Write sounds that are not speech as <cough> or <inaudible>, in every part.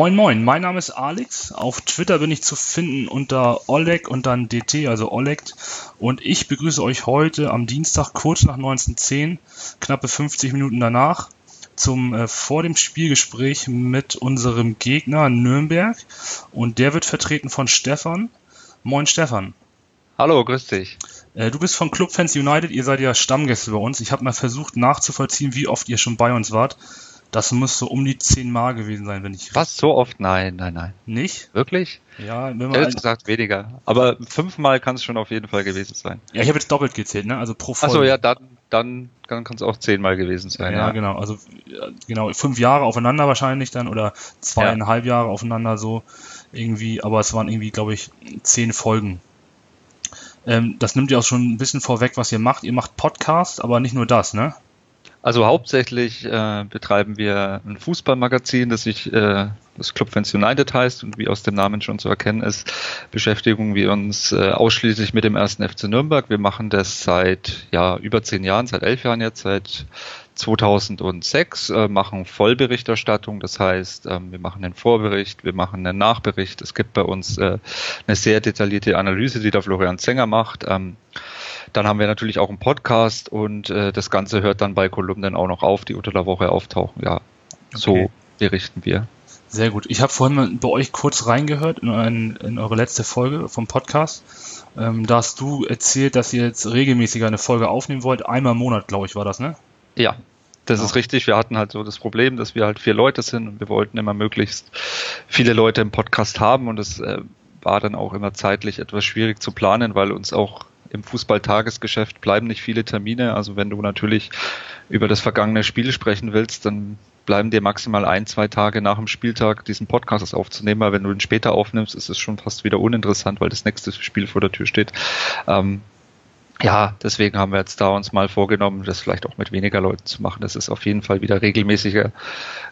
Moin Moin, mein Name ist Alex. Auf Twitter bin ich zu finden unter Oleg und dann DT, also Oleg. Und ich begrüße euch heute am Dienstag kurz nach 19.10, knappe 50 Minuten danach, zum äh, vor dem Spielgespräch mit unserem Gegner Nürnberg. Und der wird vertreten von Stefan. Moin Stefan. Hallo, grüß dich. Äh, du bist von Club Fans United, ihr seid ja Stammgäste bei uns. Ich habe mal versucht nachzuvollziehen, wie oft ihr schon bei uns wart. Das muss so um die 10 Mal gewesen sein, wenn ich. Was? So oft? Nein, nein, nein. Nicht? Wirklich? Ja, wenn man. Ehrlich gesagt weniger. Aber fünfmal kann es schon auf jeden Fall gewesen sein. Ja, ich habe jetzt doppelt gezählt, ne? Also pro Folge. Achso, ja, dann, dann, dann kann es auch zehnmal gewesen sein. Ja, Ja, genau. Also ja, genau, fünf Jahre aufeinander wahrscheinlich dann oder zweieinhalb Jahre aufeinander so irgendwie, aber es waren irgendwie, glaube ich, zehn Folgen. Ähm, das nimmt ja auch schon ein bisschen vorweg, was ihr macht. Ihr macht Podcast, aber nicht nur das, ne? Also hauptsächlich äh, betreiben wir ein Fußballmagazin, das sich äh, das Club Fans United heißt und wie aus dem Namen schon zu erkennen ist, beschäftigen wir uns äh, ausschließlich mit dem ersten FC Nürnberg. Wir machen das seit ja über zehn Jahren, seit elf Jahren jetzt, seit 2006, äh, machen Vollberichterstattung. Das heißt, ähm, wir machen einen Vorbericht, wir machen einen Nachbericht. Es gibt bei uns äh, eine sehr detaillierte Analyse, die der Florian Zenger macht. Ähm, dann haben wir natürlich auch einen Podcast und äh, das Ganze hört dann bei Kolumnen auch noch auf, die unter der Woche auftauchen. Ja, so Okay. berichten wir. Sehr gut. Ich habe vorhin bei euch kurz reingehört in, ein, in eure letzte Folge vom Podcast. Ähm, da hast du erzählt, dass ihr jetzt regelmäßiger eine Folge aufnehmen wollt. Einmal im Monat, glaube ich, war das, ne? Ja, das Ja. ist richtig. Wir hatten halt so das Problem, dass wir halt vier Leute sind und wir wollten immer möglichst viele Leute im Podcast haben und es äh, war dann auch immer zeitlich etwas schwierig zu planen, weil uns auch im Fußballtagesgeschäft bleiben nicht viele Termine. Also wenn du natürlich über das vergangene Spiel sprechen willst, dann bleiben dir maximal ein, zwei Tage nach dem Spieltag diesen Podcast aufzunehmen, weil wenn du ihn später aufnimmst, ist es schon fast wieder uninteressant, weil das nächste Spiel vor der Tür steht. Ähm, ja, deswegen haben wir jetzt da uns mal vorgenommen, das vielleicht auch mit weniger Leuten zu machen, dass es auf jeden Fall wieder regelmäßige,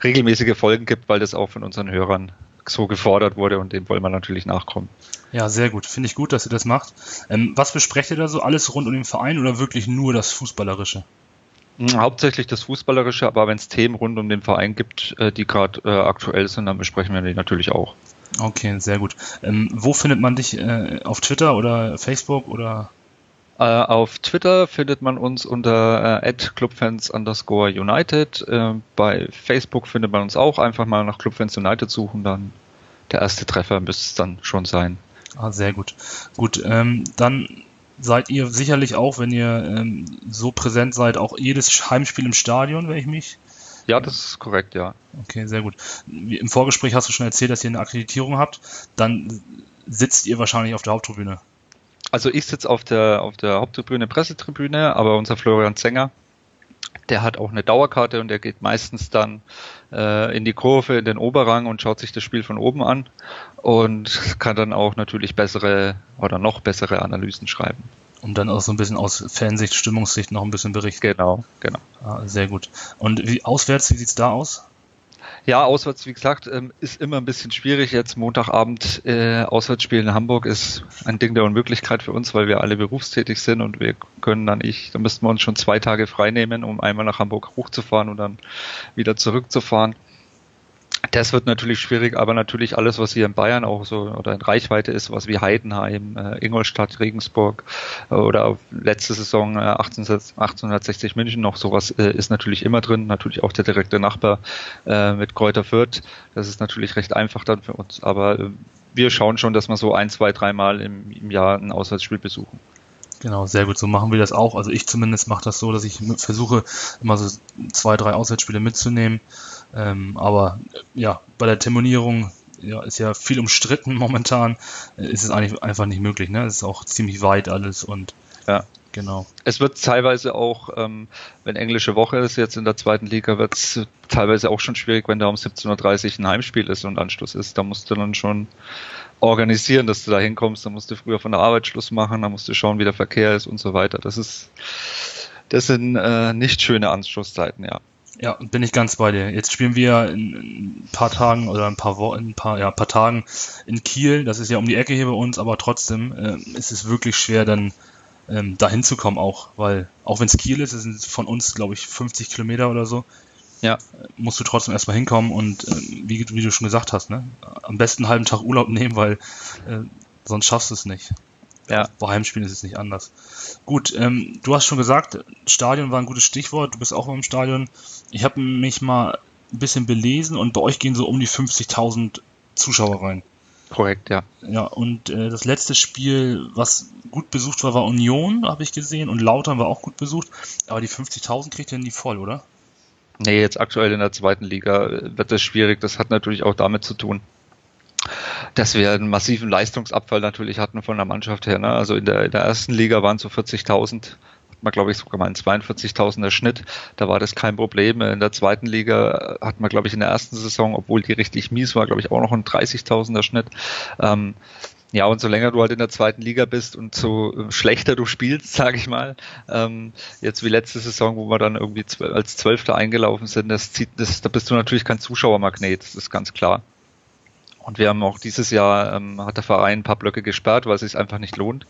regelmäßige Folgen gibt, weil das auch von unseren Hörern so gefordert wurde und dem wollen wir natürlich nachkommen. Ja, sehr gut. Finde ich gut, dass ihr das macht. Ähm, was besprecht ihr da so? Alles rund um den Verein oder wirklich nur das Fußballerische? Hm, Hauptsächlich das Fußballerische, aber wenn es Themen rund um den Verein gibt, äh, die gerade äh, aktuell sind, dann besprechen wir die natürlich auch. Okay, sehr gut. Ähm, wo findet man dich? Äh, auf Twitter oder Facebook oder? Äh, auf Twitter findet man uns unter äh, @clubfans underscore United. Äh, bei Facebook findet man uns auch. Einfach mal nach Clubfans United suchen, dann der erste Treffer müsste es dann schon sein. Ah, sehr gut. Gut, ähm, dann seid ihr sicherlich auch, wenn ihr ähm, so präsent seid, auch jedes Heimspiel im Stadion, wenn ich mich. Ja, das ist korrekt, ja. Okay, sehr gut. Im Vorgespräch hast du schon erzählt, dass ihr eine Akkreditierung habt. Dann sitzt ihr wahrscheinlich auf der Haupttribüne. Also ich sitze auf der auf der Haupttribüne, Pressetribüne, aber unser Florian Zenger, der hat auch eine Dauerkarte und der geht meistens dann äh, in die Kurve, in den Oberrang und schaut sich das Spiel von oben an und <laughs> kann dann auch natürlich bessere oder noch bessere Analysen schreiben. Um dann auch so ein bisschen aus Fansicht, Stimmungssicht noch ein bisschen berichten. Genau, genau. Ah, sehr gut. Und wie auswärts, wie sieht's da aus? Ja, auswärts, wie gesagt, ähm, ist immer ein bisschen schwierig. Jetzt Montagabend äh, Auswärtsspiel in Hamburg ist ein Ding der Unmöglichkeit für uns, weil wir alle berufstätig sind und wir können dann nicht, da müssten wir uns schon zwei Tage frei nehmen, um einmal nach Hamburg hochzufahren und dann wieder zurückzufahren. Das wird natürlich schwierig, aber natürlich alles, was hier in Bayern auch so oder in Reichweite ist, was wie Heidenheim, äh, Ingolstadt, Regensburg äh, oder letzte Saison äh, 18, 1860 München noch sowas äh, ist natürlich immer drin. Natürlich auch der direkte Nachbar äh, mit Kräuter Fürth. Das ist natürlich recht einfach dann für uns. Aber äh, wir schauen schon, dass wir so ein, zwei, dreimal im, im Jahr ein Auswärtsspiel besuchen. Genau, sehr gut. So machen wir das auch. Also ich zumindest mache das so, dass ich versuche, immer so zwei, drei Auswärtsspiele mitzunehmen. Ähm, aber äh, ja, bei der Terminierung ja, ist ja viel umstritten <laughs> momentan. Äh, Ist es eigentlich einfach nicht möglich. Ne? Es ist auch ziemlich weit alles und Ja. Genau. Es wird teilweise auch, ähm, wenn englische Woche ist jetzt in der zweiten Liga, wird es teilweise auch schon schwierig, wenn da um 17.30 Uhr ein Heimspiel ist und Anschluss ist. Da musst du dann schon organisieren, dass du da hinkommst. Da musst du früher von der Arbeit Schluss machen, da musst du schauen, wie der Verkehr ist und so weiter. Das ist, das sind äh, nicht schöne Anschlusszeiten, ja. Ja, bin ich ganz bei dir. Jetzt spielen wir in, ein paar Tagen oder ein paar Wochen, ein paar, ja, ein paar Tagen in Kiel. Das ist ja um die Ecke hier bei uns, aber trotzdem äh, ist es wirklich schwer, dann ähm, dahin zu kommen auch, weil auch wenn es Kiel ist, es sind von uns, glaube ich, 50 Kilometer oder so. Ja. Musst du trotzdem erstmal hinkommen und äh, wie, wie, du schon gesagt hast, ne? Am besten einen halben Tag Urlaub <laughs> nehmen, weil äh, sonst schaffst du es nicht. Ja. Bei Heimspielen ist es nicht anders. Gut, ähm, du hast schon gesagt, Stadion war ein gutes Stichwort. Du bist auch im Stadion. Ich habe mich mal ein bisschen belesen und bei euch gehen so um die 50.000 Zuschauer rein. Korrekt, ja. Ja, und äh, das letzte Spiel, was gut besucht war, war Union, habe ich gesehen, und Lautern war auch gut besucht. Aber die 50.000 kriegt ihr nie voll, oder? Nee, jetzt aktuell in der zweiten Liga wird das schwierig. Das hat natürlich auch damit zu tun, dass wir einen massiven Leistungsabfall natürlich hatten von der Mannschaft her. Ne? Also in der, in der ersten Liga waren es so 40.000, hat man glaube ich sogar mal einen 42.000er Schnitt. Da war das kein Problem. In der zweiten Liga hat man glaube ich in der ersten Saison, obwohl die richtig mies war, glaube ich auch noch einen 30.000er Schnitt. Ähm, ja, und so länger du halt in der zweiten Liga bist und so schlechter du spielst, <laughs> sage ich mal, ähm, jetzt wie letzte Saison, wo wir dann irgendwie als Zwölfter eingelaufen sind, das zieht, das, da bist du natürlich kein Zuschauermagnet, das ist ganz klar. Und wir haben auch dieses Jahr, ähm, hat der Verein ein paar Blöcke gesperrt, weil es sich einfach nicht lohnt,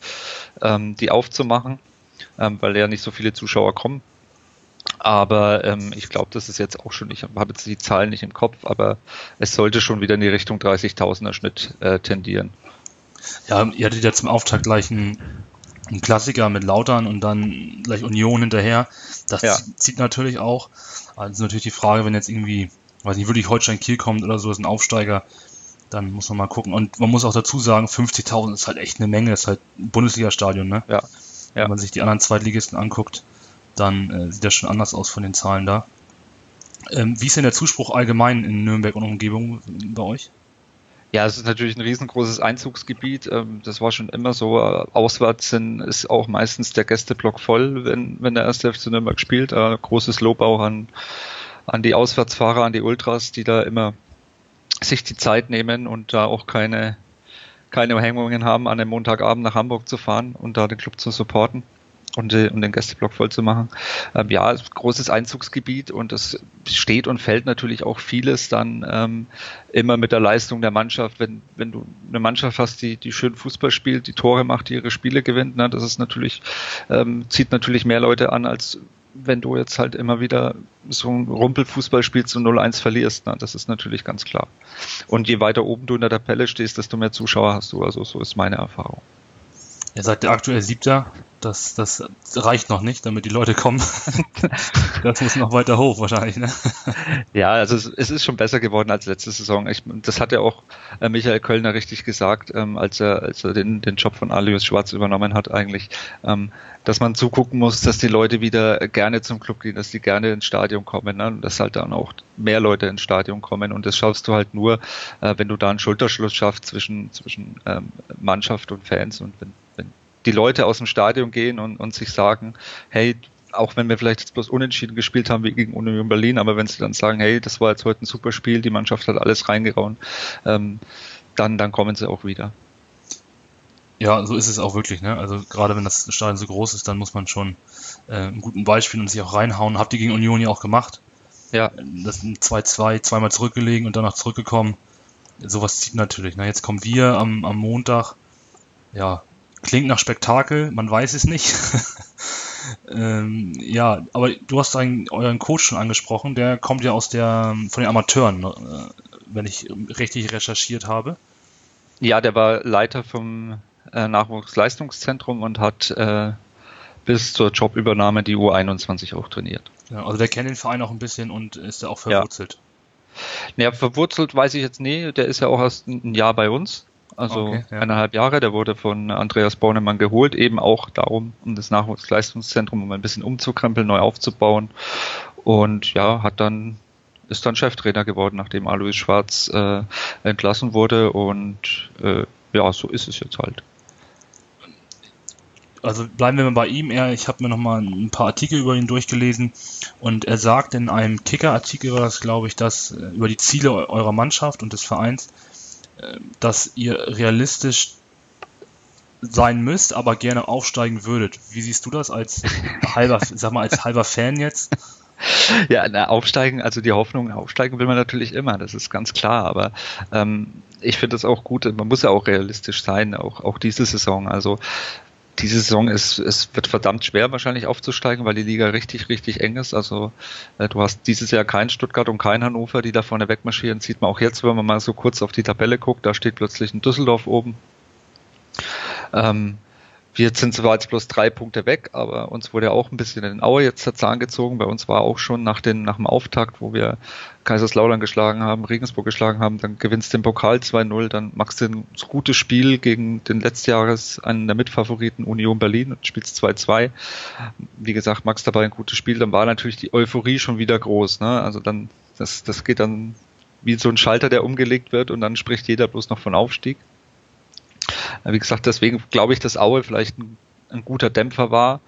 ähm, die aufzumachen, ähm, weil ja nicht so viele Zuschauer kommen. Aber ähm, ich glaube, das ist jetzt auch schon, ich habe jetzt die Zahlen nicht im Kopf, aber es sollte schon wieder in die Richtung 30.000er Schnitt äh, tendieren. Ja, ihr hattet ja zum Auftakt gleich einen, einen Klassiker mit Lautern und dann gleich Union hinterher. Das ja. zieht natürlich auch. Also natürlich die Frage, wenn jetzt irgendwie, weiß nicht, wirklich Holstein Kiel kommt oder so, ist ein Aufsteiger, dann muss man mal gucken. Und man muss auch dazu sagen, 50.000 ist halt echt eine Menge, ist halt ein Bundesliga-Stadion, ne? Ja. Ja. Wenn man sich die anderen Zweitligisten anguckt, dann äh, sieht das schon anders aus von den Zahlen da. Ähm, wie ist denn der Zuspruch allgemein in Nürnberg und Umgebung bei euch? Ja, es ist natürlich ein riesengroßes Einzugsgebiet. Ähm, das war schon immer so. Auswärts sind, ist auch meistens der Gästeblock voll, wenn, wenn der erste FC Nürnberg spielt. Äh, großes Lob auch an, an die Auswärtsfahrer, an die Ultras, die da immer sich die Zeit nehmen und da auch keine, keine Hemmungen haben, an einem Montagabend nach Hamburg zu fahren und da den Club zu supporten und, äh, um den Gästeblock voll zu machen. Ähm, ja, großes Einzugsgebiet und es steht und fällt natürlich auch vieles dann ähm, immer mit der Leistung der Mannschaft. Wenn, wenn du eine Mannschaft hast, die, die schön Fußball spielt, die Tore macht, die ihre Spiele gewinnt, ne, das ist natürlich, ähm, zieht natürlich mehr Leute an, als wenn du jetzt halt immer wieder so ein Rumpelfußball spielst und 0-1 verlierst. Ne? Das ist natürlich ganz klar. Und je weiter oben du in der Tabelle stehst, desto mehr Zuschauer hast du. Also so ist meine Erfahrung. Ihr seid der aktuell Siebter. Das, das reicht noch nicht, damit die Leute kommen. <laughs> das muss noch weiter hoch wahrscheinlich. Ne? Ja, also es, es, ist schon besser geworden als letzte Saison. Ich, das hat ja auch äh, Michael Kölner richtig gesagt, ähm, als er, als er den, den Job von Alius Schwarz übernommen hat eigentlich, ähm, dass man zugucken muss, dass die Leute wieder gerne zum Club gehen, dass die gerne ins Stadion kommen ne? und dass halt dann auch mehr Leute ins Stadion kommen und das schaffst du halt nur, äh, wenn du da einen Schulterschluss schaffst zwischen, zwischen ähm, Mannschaft und Fans und wenn wenn die Leute aus dem Stadion gehen und, und sich sagen, hey, auch wenn wir vielleicht jetzt bloß unentschieden gespielt haben wie gegen Union Berlin, aber wenn sie dann sagen, hey, das war jetzt heute ein super Spiel, die Mannschaft hat alles reingehauen, ähm, dann, dann kommen sie auch wieder. Ja, so ist es auch wirklich. Ne? Also gerade wenn das Stadion so groß ist, dann muss man schon äh, einen guten Ball spielen und sich auch reinhauen. Habt ihr gegen Union ja auch gemacht. Ja. Das sind 2-2, zweimal zurückgelegen und danach zurückgekommen. Sowas zieht natürlich. Ne? Jetzt kommen wir am, am Montag. Ja, Klingt nach Spektakel, man weiß es nicht. <laughs> ähm, ja, aber du hast einen, euren Coach schon angesprochen, der kommt ja aus der von den Amateuren, äh, wenn ich richtig recherchiert habe. Ja, der war Leiter vom äh, Nachwuchsleistungszentrum und hat äh, bis zur Jobübernahme die U21 auch trainiert. Ja, also der kennt den Verein auch ein bisschen und ist da auch verwurzelt. Ja. ja, verwurzelt weiß ich jetzt nie. Der ist ja auch erst ein Jahr bei uns also okay, ja. eineinhalb Jahre. Der wurde von Andreas Bornemann geholt, eben auch darum, um das Nachwuchsleistungszentrum um ein bisschen umzukrempeln, neu aufzubauen. Und ja, hat dann ist dann Cheftrainer geworden, nachdem Alois Schwarz äh, entlassen wurde. Und äh, ja, so ist es jetzt halt. Also bleiben wir mal bei ihm. Er, ich habe mir noch mal ein paar Artikel über ihn durchgelesen und er sagt in einem Kicker-Artikel war das, glaube ich, dass äh, über die Ziele eurer Mannschaft und des Vereins, dass ihr realistisch sein müsst, aber gerne aufsteigen würdet. Wie siehst du das als halber, <laughs> sag mal, als halber Fan jetzt? ja, na, aufsteigen, also die Hoffnung, aufsteigen will man natürlich immer, das ist ganz klar, aber ähm, ich finde es auch gut, man muss ja auch realistisch sein, auch, auch diese Saison. Also diese Saison ist, es wird verdammt schwer wahrscheinlich aufzusteigen, weil die Liga richtig, richtig eng ist. Also äh, du hast dieses Jahr kein Stuttgart und kein Hannover, die da vorne wegmarschieren. Sieht man auch jetzt, wenn man mal so kurz auf die Tabelle guckt, da steht plötzlich ein Düsseldorf oben. Ähm, wir sind zwar jetzt bloß drei Punkte weg, aber uns wurde ja auch ein bisschen in den Aue jetzt der Zahn gezogen. Bei uns war auch schon nach, den, nach dem Auftakt, wo wir Kaiserslautern geschlagen haben, Regensburg geschlagen haben, dann gewinnst du den Pokal 2-0, dann machst du ein gutes Spiel gegen den Letztjahres einen der Mitfavoriten Union Berlin und spielst 2-2. Wie gesagt, machst dabei ein gutes Spiel, dann war natürlich die Euphorie schon wieder groß. Ne? Also dann, das, das geht dann wie so ein Schalter, der umgelegt wird und dann spricht jeder bloß noch von Aufstieg. Wie gesagt, deswegen glaube ich, dass Aue vielleicht ein, ein guter Dämpfer war,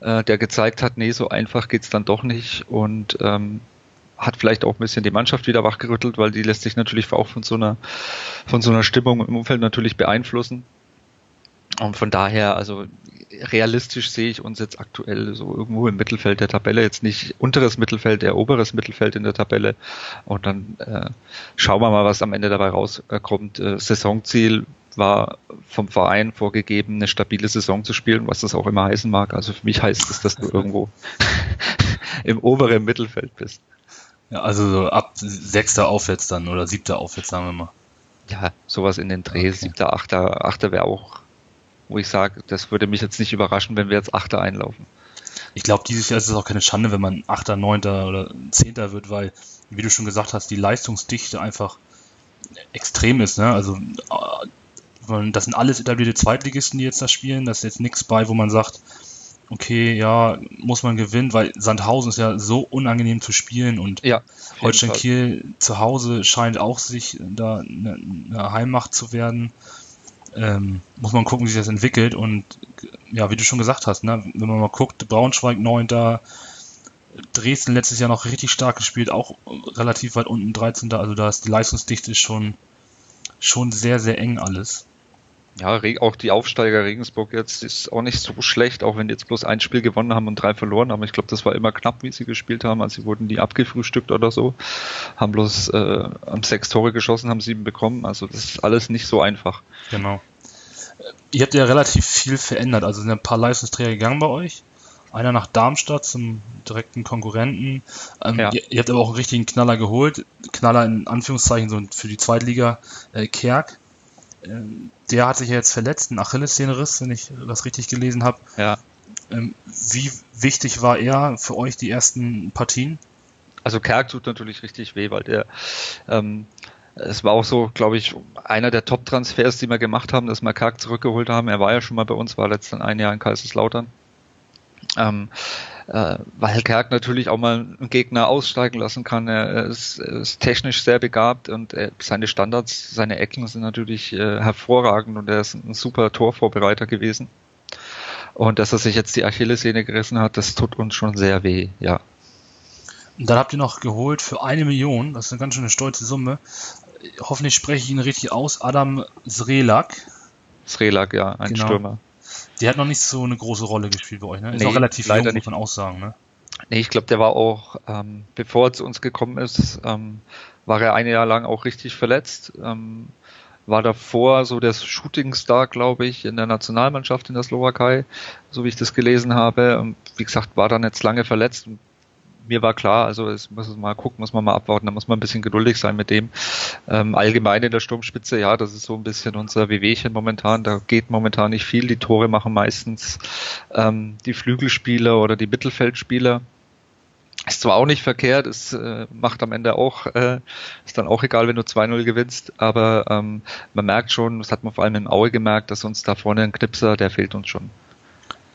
äh, der gezeigt hat, nee, so einfach geht's dann doch nicht und ähm, hat vielleicht auch ein bisschen die Mannschaft wieder wachgerüttelt, weil die lässt sich natürlich auch von so einer, von so einer Stimmung im Umfeld natürlich beeinflussen. Und von daher, also realistisch sehe ich uns jetzt aktuell so irgendwo im Mittelfeld der Tabelle, jetzt nicht unteres Mittelfeld, der oberes Mittelfeld in der Tabelle. Und dann äh, schauen wir mal, was am Ende dabei rauskommt. Äh, Saisonziel war vom Verein vorgegeben, eine stabile Saison zu spielen, was das auch immer heißen mag. Also für mich heißt es, dass du irgendwo <laughs> im oberen Mittelfeld bist. Ja, also so ab sechster aufwärts dann oder siebter aufwärts, sagen wir mal. Ja, sowas in den Dreh, okay. siebter, achter, achter wäre auch, wo ich sage, das würde mich jetzt nicht überraschen, wenn wir jetzt achter einlaufen. Ich glaube, dieses Jahr ist es auch keine Schande, wenn man achter, neunter oder zehnter wird, weil, wie du schon gesagt hast, die Leistungsdichte einfach extrem ist. Ne? Also das sind alles etablierte Zweitligisten, die jetzt da spielen. Das ist jetzt nichts bei, wo man sagt, okay, ja, muss man gewinnen, weil Sandhausen ist ja so unangenehm zu spielen und ja, Holstein Kiel zu Hause scheint auch sich da eine, eine Heimmacht zu werden. Ähm, muss man gucken, wie sich das entwickelt und ja, wie du schon gesagt hast, ne, wenn man mal guckt, Braunschweig 9. Dresden letztes Jahr noch richtig stark gespielt, auch relativ weit unten 13. Also da ist die Leistungsdichte schon, schon sehr, sehr eng alles. Ja, auch die Aufsteiger Regensburg jetzt ist auch nicht so schlecht, auch wenn die jetzt bloß ein Spiel gewonnen haben und drei verloren haben. Ich glaube, das war immer knapp, wie sie gespielt haben. Also sie wurden die abgefrühstückt oder so, haben bloß äh, am sechs Tore geschossen, haben sieben bekommen. Also das ist alles nicht so einfach. Genau. Ihr habt ja relativ viel verändert. Also sind ein paar Leistungsträger gegangen bei euch. Einer nach Darmstadt zum direkten Konkurrenten. Ähm, ja. ihr, ihr, habt aber auch einen richtigen Knaller geholt. Knaller in Anführungszeichen so für die Zweitliga äh, Kerk der hat sich ja jetzt verletzt, einen Achillessehnenriss, wenn ich das richtig gelesen habe. Ja. Ähm, wie wichtig war er für euch die ersten Partien? Also Kerk tut natürlich richtig weh, weil der ähm, es war auch so, glaube ich, einer der Top-Transfers, die wir gemacht haben, dass wir Kerk zurückgeholt haben. Er war ja schon mal bei uns, war letztens ein Jahr in Kaiserslautern. Ähm, äh, weil Kerk natürlich auch mal einen Gegner aussteigen lassen kann. Er ist, ist technisch sehr begabt und er, seine Standards, seine Ecken sind natürlich äh, hervorragend und er ist ein super Torvorbereiter gewesen. Und dass er sich jetzt die Achillessehne gerissen hat, das tut uns schon sehr weh, ja. Und dann habt ihr noch geholt für eine Million, das ist eine ganz schöne stolze Summe. Hoffentlich spreche ich ihn richtig aus. Adam Srelak. Srelak, ja, ein genau. Stürmer. Der hat noch nicht so eine große Rolle gespielt bei euch, ne? Ist nee, auch relativ leider jung, nicht. muss man auch sagen, ne? Nee, ich glaube, der war auch, ähm, bevor er zu uns gekommen ist, ähm, war er ein Jahr lang auch richtig verletzt. Ähm, war davor so der Shootingstar, glaube ich, in der Nationalmannschaft in der Slowakei, so wie ich das gelesen habe. Und wie gesagt, war dann jetzt lange verletzt und mir war klar, also es muss es mal gucken, muss man mal abwarten, da muss man ein bisschen geduldig sein mit dem. Ähm, allgemein in der Sturmspitze, ja, das ist so ein bisschen unser Wehwehchen momentan. Da geht momentan nicht viel. Die Tore machen meistens ähm, die Flügelspieler oder die Mittelfeldspieler. Ist zwar auch nicht verkehrt, es äh, macht am Ende auch, äh, ist dann auch egal, wenn du 2-0 gewinnst, aber ähm, man merkt schon, das hat man vor allem im Aue gemerkt, dass uns da vorne ein Knipser, der fehlt uns schon.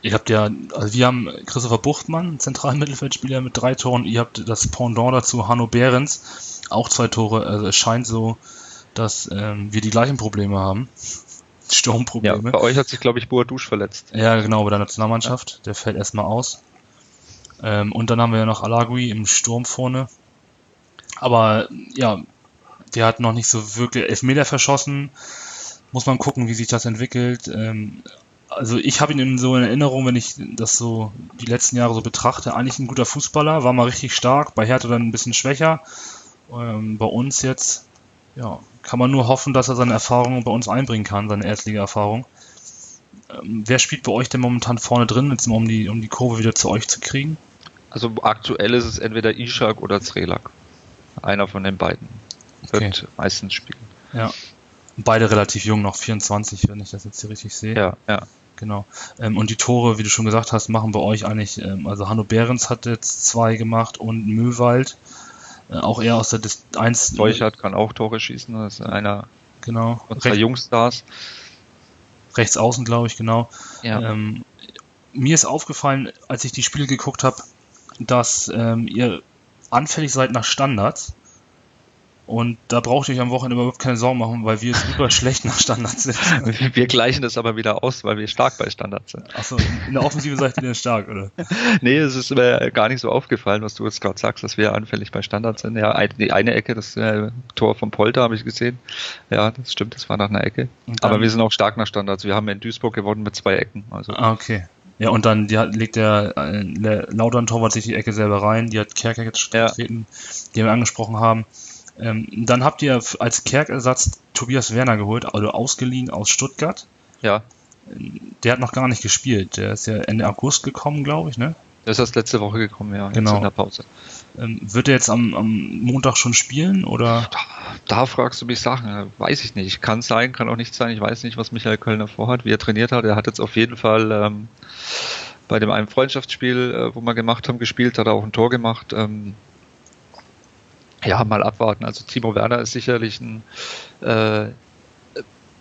Ihr habt ja, also wir haben Christopher Buchtmann, zentralen Mittelfeldspieler mit drei Toren. Ihr habt das Pendant dazu, Hanno Behrens, auch zwei Tore. Also es scheint so, dass ähm, wir die gleichen Probleme haben. <laughs> Sturmprobleme. Ja, bei euch hat sich, glaube ich, Boadouche verletzt. Ja, genau, bei der Nationalmannschaft. Ja. Der fällt erstmal aus. Ähm, und dann haben wir ja noch Alagui im Sturm vorne. Aber ja, der hat noch nicht so wirklich Elfmeter verschossen. Muss man gucken, wie sich das entwickelt. Ähm, also ich habe ihn in so in Erinnerung, wenn ich das so die letzten Jahre so betrachte, eigentlich ein guter Fußballer, war mal richtig stark, bei Hertha dann ein bisschen schwächer. Ähm, bei uns jetzt, ja, kann man nur hoffen, dass er seine Erfahrungen bei uns einbringen kann, seine Erstliga-Erfahrung. Ähm, wer spielt bei euch denn momentan vorne drin, jetzt mal um die, um die Kurve wieder zu euch zu kriegen? Also aktuell ist es entweder Ishak oder Zrelak. Einer von den beiden wird okay. meistens spielen. Ja. Beide relativ jung, noch 24, wenn ich das jetzt hier richtig sehe. Ja, ja. Genau. Ähm, und die Tore, wie du schon gesagt hast, machen bei euch eigentlich, ähm, also Hanno Behrens hat jetzt zwei gemacht und Möwald, äh, auch eher aus der Distanz. Deuchert kann auch Tore schießen, das ist einer genau. unserer Recht, Jungstars. Rechts außen, glaube ich, genau. Ja. Ähm, mir ist aufgefallen, als ich die Spiele geguckt habe, dass ähm, ihr anfällig seid nach Standards. Und da braucht ihr euch am Wochenende überhaupt keine Sorgen machen, weil wir super <laughs> schlecht nach Standards sind. Wir gleichen das aber wieder aus, weil wir stark bei Standards sind. Achso, in der Offensive seid ihr denn stark, oder? <laughs> nee, es ist mir gar nicht so aufgefallen, was du jetzt gerade sagst, dass wir anfällig bei Standards sind. Ja, die eine Ecke, das äh, Tor vom Polter habe ich gesehen. Ja, das stimmt, das war nach einer Ecke. Aber wir sind auch stark nach Standards. Wir haben in Duisburg gewonnen mit zwei Ecken. Also. Ah, okay. Ja, und dann die hat, legt der, äh, der Lautern-Torwart sich die Ecke selber rein. Die hat Kerker jetzt ja. getreten, die wir angesprochen haben. Ähm, dann habt ihr als Kerkersatz Tobias Werner geholt, also ausgeliehen aus Stuttgart. Ja. Der hat noch gar nicht gespielt. Der ist ja Ende August gekommen, glaube ich, ne? Der ist erst letzte Woche gekommen, ja. Genau. in der Pause. Ähm, wird er jetzt am, am, Montag schon spielen oder? Da, da, fragst du mich Sachen, weiß ich nicht. Kann sein, kann auch nicht sein. Ich weiß nicht, was Michael Kölner vorhat, wie er trainiert hat. Er hat jetzt auf jeden Fall ähm, bei dem einen Freundschaftsspiel, äh, wo wir gemacht haben, gespielt, hat er auch ein Tor gemacht. Ähm, ja, mal abwarten. Also Timo Werner ist sicherlich ein, äh,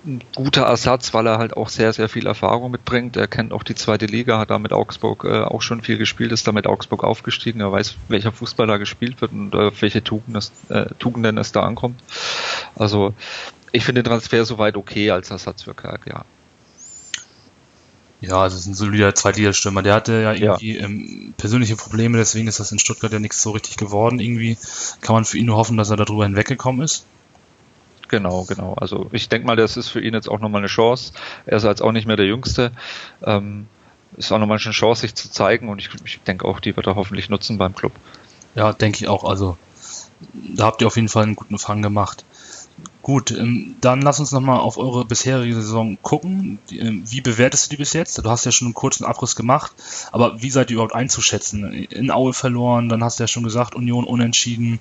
ein guter Ersatz, weil er halt auch sehr, sehr viel Erfahrung mitbringt. Er kennt auch die zweite Liga, hat da mit Augsburg äh, auch schon viel gespielt, ist da mit Augsburg aufgestiegen. Er weiß, welcher Fußball da gespielt wird und auf welche Tugenden es, äh, Tugenden es da ankommt. Also ich finde den Transfer soweit okay als Ersatz für Kerk, ja. Ja, also es ist ein solider Zweitligastürmer. Der hatte ja irgendwie ja. Ähm, persönliche Probleme, deswegen ist das in Stuttgart ja nichts so richtig geworden. Irgendwie kann man für ihn nur hoffen, dass er darüber hinweggekommen ist. Genau, genau. Also ich denke mal, das ist für ihn jetzt auch nochmal eine Chance. Er ist jetzt auch nicht mehr der Jüngste. Ähm, ist auch nochmal eine Chance, sich zu zeigen und ich, ich denke auch, die wird er hoffentlich nutzen beim Club. Ja, denke ich auch. Also da habt ihr auf jeden Fall einen guten Fang gemacht. Gut, ähm, dann lass uns nochmal auf eure bisherige Saison gucken. Ähm, wie bewertest du die bis jetzt? Du hast ja schon einen kurzen Abriss gemacht, aber wie seid ihr überhaupt einzuschätzen? In Aue verloren, dann hast du ja schon gesagt, Union unentschieden,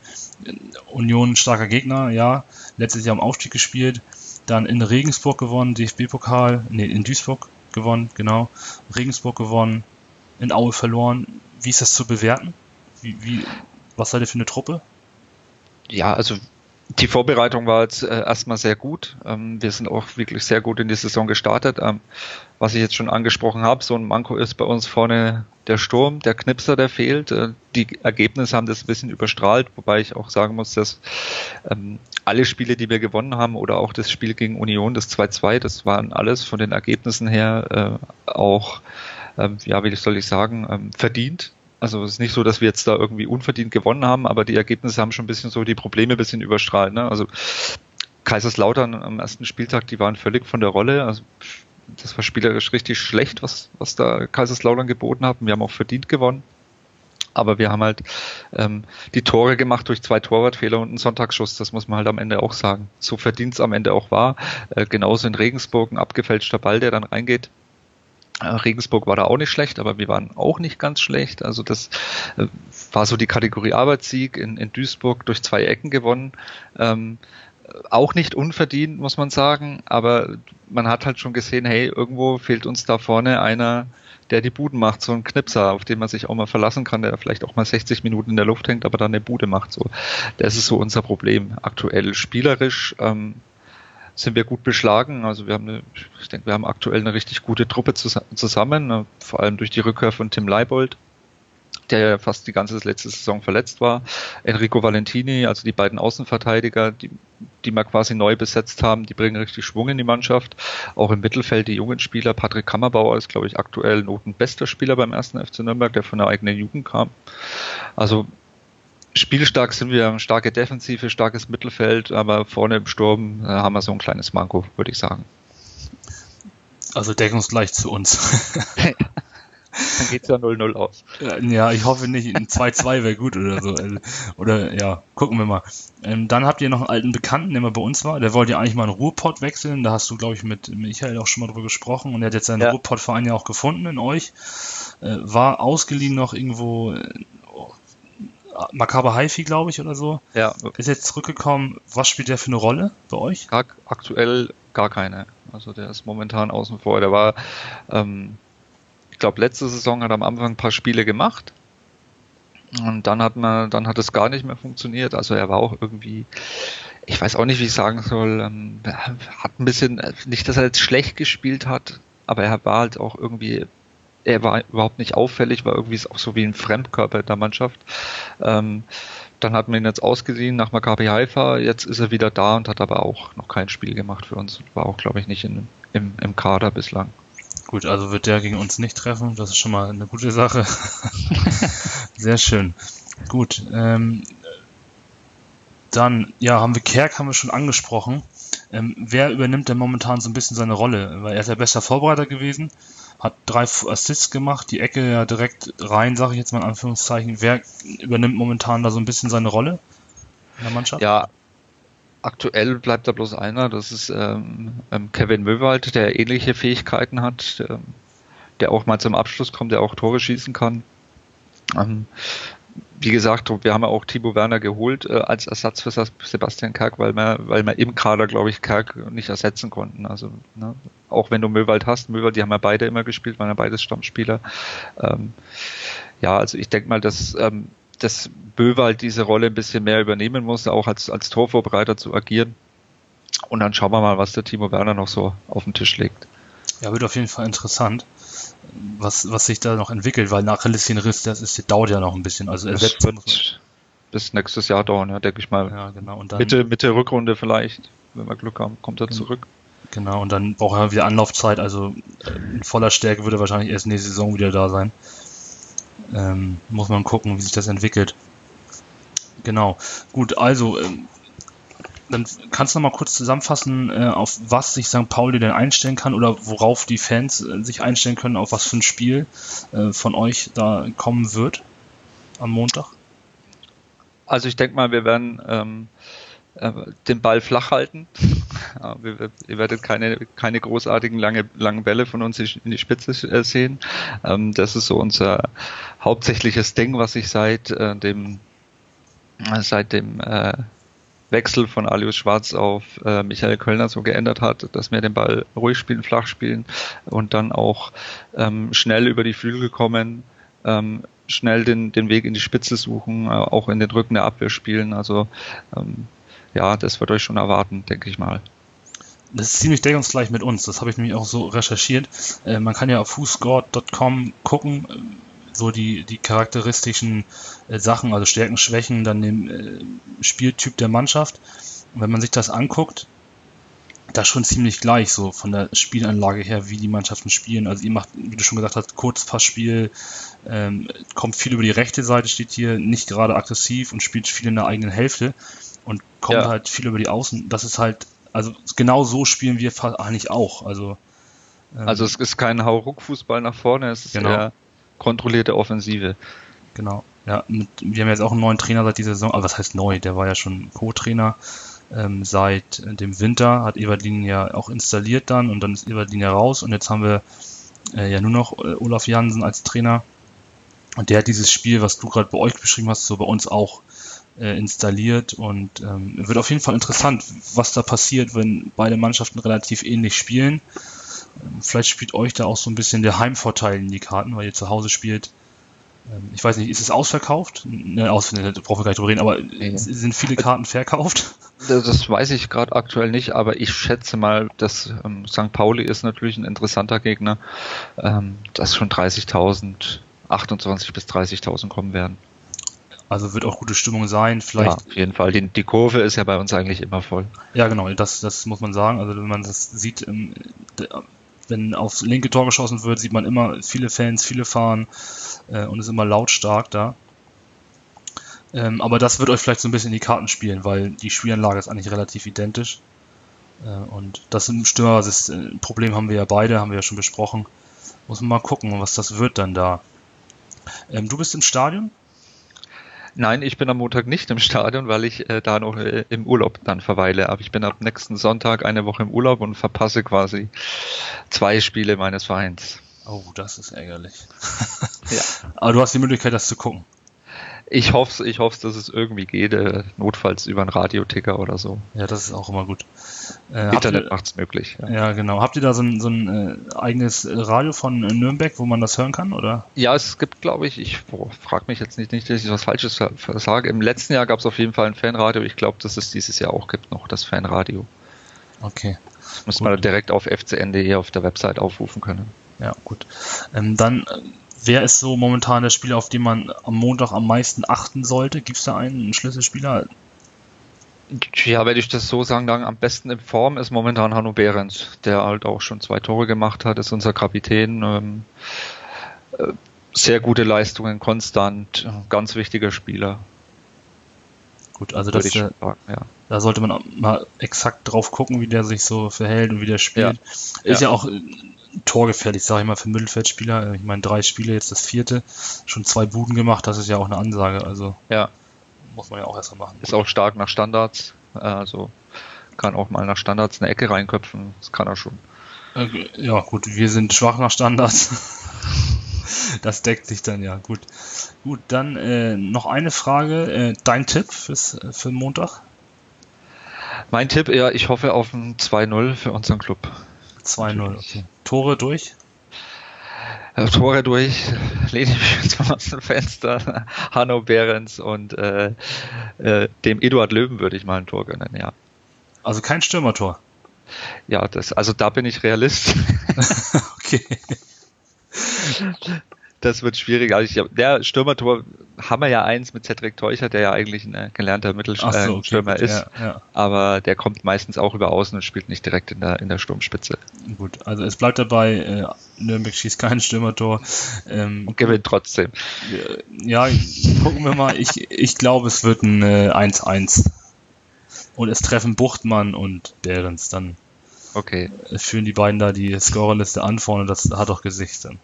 Union starker Gegner, ja, letztes Jahr im Aufstieg gespielt, dann in Regensburg gewonnen, DFB-Pokal, nee, in Duisburg gewonnen, genau, Regensburg gewonnen, in Aue verloren. Wie ist das zu bewerten? Wie, wie, was seid ihr für eine Truppe? Ja, also die Vorbereitung war jetzt äh, erstmal sehr gut. Ähm, wir sind auch wirklich sehr gut in die Saison gestartet. Ähm, was ich jetzt schon angesprochen habe, so ein Manko ist bei uns vorne der Sturm, der Knipser, der fehlt. Äh, die Ergebnisse haben das ein bisschen überstrahlt, wobei ich auch sagen muss, dass ähm, alle Spiele, die wir gewonnen haben oder auch das Spiel gegen Union, das 2-2, das waren alles von den Ergebnissen her äh, auch, äh, ja, wie soll ich sagen, ähm, verdient. Also es ist nicht so, dass wir jetzt da irgendwie unverdient gewonnen haben, aber die Ergebnisse haben schon ein bisschen so die Probleme ein bisschen überstrahlt. Ne? Also Kaiserslautern am ersten Spieltag, die waren völlig von der Rolle. Also das war spielerisch richtig schlecht, was, was da Kaiserslautern geboten hat. Wir haben auch verdient gewonnen. Aber wir haben halt ähm, die Tore gemacht durch zwei Torwartfehler und einen Sonntagsschuss. Das muss man halt am Ende auch sagen. So verdient es am Ende auch war. Äh, genauso in Regensburg ein abgefälschter Ball, der dann reingeht. Äh, Regensburg war da auch nicht schlecht, aber wir waren auch nicht ganz schlecht. Also das äh, war so die Kategorie Arbeitssieg in, in Duisburg durch zwei Ecken gewonnen. Ähm, auch nicht unverdient, muss man sagen, aber man hat halt schon gesehen, hey, irgendwo fehlt uns da vorne einer, der die Buden macht, so ein Knipser, auf den man sich auch mal verlassen kann, der vielleicht auch mal 60 Minuten in der Luft hängt, aber dann eine Bude macht. So, das ist so unser Problem aktuell. Spielerisch ähm, sind wir gut beschlagen. Also wir haben eine, ich denke, wir haben aktuell eine richtig gute Truppe zusammen, ne, vor allem durch die Rückkehr von Tim Leibold, der ja fast die ganze letzte Saison verletzt war. Enrico Valentini, also die beiden Außenverteidiger, die, die wir quasi neu besetzt haben, die bringen richtig Schwung in die Mannschaft. Auch im Mittelfeld die jungen Spieler. Patrick Kammerbauer ist, glaube ich, aktuell notenbester Spieler beim ersten FC Nürnberg, der von der eigenen Jugend kam. Also Spielstark sind wir, starke Defensive, starkes Mittelfeld, aber vorne im Sturm äh, haben wir so ein kleines Manko, würde ich sagen. Also deckungsgleich zu uns. <laughs> Dann geht's ja 0-0 aus. Ja, ich hoffe nicht. Ein 2-2 wäre gut oder so. Also, oder ja, gucken wir mal. Ähm, dann habt ihr noch einen alten Bekannten, der mal bei uns war. Der wollte ja eigentlich mal einen Ruhrpott wechseln. Da hast du, glaube ich, mit Michael auch schon mal drüber gesprochen. Und er hat jetzt seinen ja. Ruhrpott-Verein ja auch gefunden in euch. Äh, war ausgeliehen noch irgendwo äh, Makaber Haifi, glaube ich, oder so. Ja. Ist jetzt zurückgekommen. Was spielt der für eine Rolle bei euch? Aktuell gar keine. Also der ist momentan außen vor. Der war ähm, ich glaube, letzte Saison hat er am Anfang ein paar Spiele gemacht. Und dann hat man, dann hat es gar nicht mehr funktioniert. Also er war auch irgendwie, ich weiß auch nicht, wie ich sagen soll, ähm, hat ein bisschen, nicht, dass er jetzt schlecht gespielt hat, aber er war halt auch irgendwie, er war überhaupt nicht auffällig, war irgendwie auch so wie ein Fremdkörper in der Mannschaft. Ähm, dann hat man ihn jetzt ausgeliehen nach Maccabi Haifa. Jetzt ist er wieder da und hat aber auch noch kein Spiel gemacht für uns. War auch, glaube ich, nicht in, im, im Kader bislang. Gut, also wird der gegen uns nicht treffen. Das ist schon mal eine gute Sache. <laughs> Sehr schön. Gut. Ähm, dann, ja, haben wir Kerk, haben wir schon angesprochen. Ähm, wer übernimmt denn momentan so ein bisschen seine Rolle? Weil er ist der beste Vorbereiter gewesen, hat drei Assists gemacht, die Ecke ja direkt rein, sage ich jetzt mal in Anführungszeichen. Wer übernimmt momentan da so ein bisschen seine Rolle in der Mannschaft? Ja, aktuell bleibt da bloß einer, das ist ähm, ähm, Kevin Möwald, der ähnliche Fähigkeiten hat, ähm, der auch mal zum Abschluss kommt, der auch Tore schießen kann. Ähm, wie gesagt, wir haben auch Thibaut Werner geholt äh, als Ersatz für Sebastian Kerk, weil wir, weil wir im Kader, glaube ich, Kerk nicht ersetzen konnten. Also ne, auch wenn du Möwald hast, Möwald, die haben ja beide immer gespielt, waren ja beides Stammspieler. Ähm, ja, also ich denke mal, dass ähm, dass Böwald diese Rolle ein bisschen mehr übernehmen muss, auch als, als Torvorbereiter zu agieren. Und dann schauen wir mal, was der Timo Werner noch so auf den Tisch legt. Ja, wird auf jeden Fall interessant, was, was sich da noch entwickelt, weil nach Riss, das ist, dauert ja noch ein bisschen. Also ersetzt wird bis nächstes Jahr dauern, ja, denke ich mal. Ja, genau. Und dann, Mitte, Mitte Rückrunde vielleicht, wenn wir Glück haben, kommt er zurück. Genau, und dann braucht er wieder Anlaufzeit, also in voller Stärke würde er wahrscheinlich erst nächste Saison wieder da sein. Ähm, muss man gucken, wie sich das entwickelt. Genau. Gut, also ähm, dann kannst du noch mal kurz zusammenfassen, äh, auf was sich St. Pauli denn einstellen kann oder worauf die Fans äh, sich einstellen können, auf was für ein Spiel äh, von euch da kommen wird am Montag? Also ich denke mal, wir werden ähm, äh, den Ball flach halten. <laughs> ihr werdet keine, keine großartigen lange, langen Bälle von uns in die Spitze äh, sehen. Ähm, das ist so unser hauptsächliches Ding, was sich seit äh, dem seit dem Wechsel von Alius Schwarz auf Michael Kölner so geändert hat, dass wir den Ball ruhig spielen, flach spielen und dann auch ähm, schnell über die Flügel kommen, ähm, schnell den, den Weg in die Spitze suchen, auch in den Rücken der Abwehr spielen. Also ja, das wird euch schon erwarten, denke ich mal. Das ist ziemlich deckungsgleich mit uns. Das habe ich nämlich auch so recherchiert. Äh, man kann ja auf fußgord.com gucken, äh, so die, die charakteristischen äh, Sachen, also Stärken, Schwächen, dann den äh, Spieltyp der Mannschaft. Und wenn man sich das anguckt, das schon ziemlich gleich, so von der Spielanlage her, wie die Mannschaften spielen. Also ihr macht, wie du schon gesagt hast, Kurzpassspiel, ähm, kommt viel über die rechte Seite, steht hier nicht gerade aggressiv und spielt viel in der eigenen Hälfte und kommt ja. halt viel über die Außen. Das ist halt, also genau so spielen wir eigentlich auch. Also, ähm, also es ist kein Hauruck-Fußball nach vorne, es ist genau. eher kontrollierte Offensive. Genau. Ja, mit, wir haben jetzt auch einen neuen Trainer seit dieser Saison, aber was heißt neu? Der war ja schon Co-Trainer ähm, seit dem Winter, hat Everdin ja auch installiert dann und dann ist Everdin ja raus und jetzt haben wir äh, ja nur noch äh, Olaf Jansen als Trainer und der hat dieses Spiel, was du gerade bei euch beschrieben hast, so bei uns auch äh, installiert und ähm, wird auf jeden Fall interessant, was da passiert, wenn beide Mannschaften relativ ähnlich spielen. Vielleicht spielt euch da auch so ein bisschen der Heimvorteil in die Karten, weil ihr zu Hause spielt. Ähm, ich weiß nicht, ist es ausverkauft? Ne, ausverkauft, brauchen wir gar nicht drüber reden, aber ja. sind viele Karten verkauft? <laughs> Das, das weiß ich gerade aktuell nicht, aber ich schätze mal, dass ähm, St. Pauli ist natürlich ein interessanter Gegner, ähm, dass schon 30.000, 28 bis 30.000 kommen werden. Also wird auch gute Stimmung sein. Vielleicht. Ja, auf jeden Fall. Die, die Kurve ist ja bei uns eigentlich immer voll. Ja, genau. Das, das muss man sagen. Also wenn man das sieht, ähm, wenn aufs linke Tor geschossen wird, sieht man immer viele Fans, viele fahren äh, und ist immer lautstark da. Ähm, aber das wird euch vielleicht so ein bisschen in die Karten spielen, weil die Spielanlage ist eigentlich relativ identisch. Äh, und das ein Stürmer, das äh, Problem haben wir ja beide, haben wir ja schon besprochen. Muss man mal gucken, was das wird dann da. Ähm, du bist im Stadion? Nein, ich bin am Montag nicht im Stadion, weil ich äh, da noch äh, im Urlaub dann verweile. Aber ich bin ab nächsten Sonntag eine Woche im Urlaub und verpasse quasi zwei Spiele meines Vereins. Oh, das ist ärgerlich. ja. <laughs> Aber du hast die Möglichkeit, das zu gucken. Ich hoffe, ich hoffe, dass es irgendwie geht, äh, notfalls über einen Radioticker oder so. Ja, das ist auch immer gut. Äh, Internet macht es möglich. Ja. ja. genau. Habt ihr da so ein, so ein äh, eigenes Radio von Nürnberg, wo man das hören kann, oder? Ja, es gibt, glaube ich, ich frage mich jetzt nicht, nicht, dass ich was Falsches sage. Im letzten Jahr gab es auf jeden Fall ein Fanradio. Ich glaube, dass es dieses Jahr auch gibt, noch das Fanradio. Okay. Muss man direkt auf fcn.de auf der Website aufrufen können. Ja, gut. Ähm, dann äh, Wer ist so momentan der Spieler, auf den man am Montag am meisten achten sollte? Gibt es da einen, einen Schlüsselspieler? Ja, wenn ich das so sagen dann am besten in Form ist momentan Hanno Behrens, der halt auch schon zwei Tore gemacht hat, ist unser Kapitän. Ähm, äh, sehr gute Leistungen, konstant, ganz wichtiger Spieler. Gut, also das, sagen, ja. da sollte man mal exakt drauf gucken, wie der sich so verhält und wie der spielt. Ja. Ist ja, ja auch torgefährlich, sage ich mal, für Mittelfeldspieler. Ich meine, drei Spiele, jetzt das vierte, schon zwei Buden gemacht, das ist ja auch eine Ansage. Also ja. muss man ja auch erstmal machen. Ist auch stark nach Standards, also kann auch mal nach Standards eine Ecke reinköpfen, das kann er schon. Ja, gut, wir sind schwach nach Standards. <laughs> das deckt sich dann ja, gut. Gut, dann äh, noch eine Frage. Äh, dein Tipp fürs, für Montag? Mein Tipp, ja, ich hoffe auf ein 2-0 für unseren Club. 2-0, okay. Tore durch? Äh, Tore durch, <laughs> lehne ich mich jetzt mal aus dem Fenster. <laughs> Hanno Behrens und äh, äh, dem Eduard Löwen würde ich mal ein Tor gönnen, ja. Also kein Stürmertor? Ja, das, also da bin ich Realist. <laughs> okay das wird schwierig. Also ich, der Stürmertor haben wir ja eins mit Cedric Teucher, der ja eigentlich ein gelernter Mittelstürmer so, okay, gut, ist. Ja, ja. Aber der kommt meistens auch über außen und spielt nicht direkt in der, in der Sturmspitze. Gut, also es bleibt dabei, äh, Nürnberg schießt kein Stürmertor. Ähm, und gewinnt trotzdem. Ja, gucken wir mal. Ich, ich glaube, es wird ein 1-1. Äh, und es treffen Buchtmann und Behrens dann. Okay. Führen die beiden da die Scorerliste an vorne, das hat doch Gesicht dann.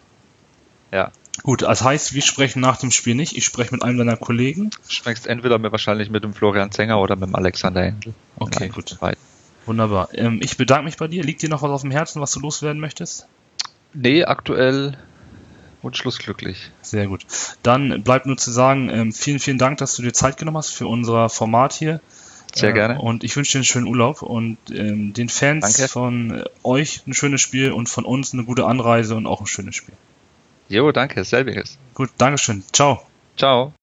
Ja. Gut, das heißt, wir sprechen nach dem Spiel nicht. Ich spreche mit einem deiner Kollegen. Du sprichst entweder mit, wahrscheinlich mit dem Florian Zenger oder mit dem Alexander Händel. Okay, gut. Wunderbar. Ähm, ich bedanke mich bei dir. Liegt dir noch was auf dem Herzen, was du loswerden möchtest? Nee, aktuell wunschlos glücklich. Sehr gut. Dann bleibt nur zu sagen, ähm, vielen, vielen Dank, dass du dir Zeit genommen hast für unser Format hier. Sehr äh, gerne. Und ich wünsche dir einen schönen Urlaub und ähm, den Fans Danke. von äh, euch ein schönes Spiel und von uns eine gute Anreise und auch ein schönes Spiel. Jo, danke, selbiges. Gut, Dankeschön. Ciao. Ciao.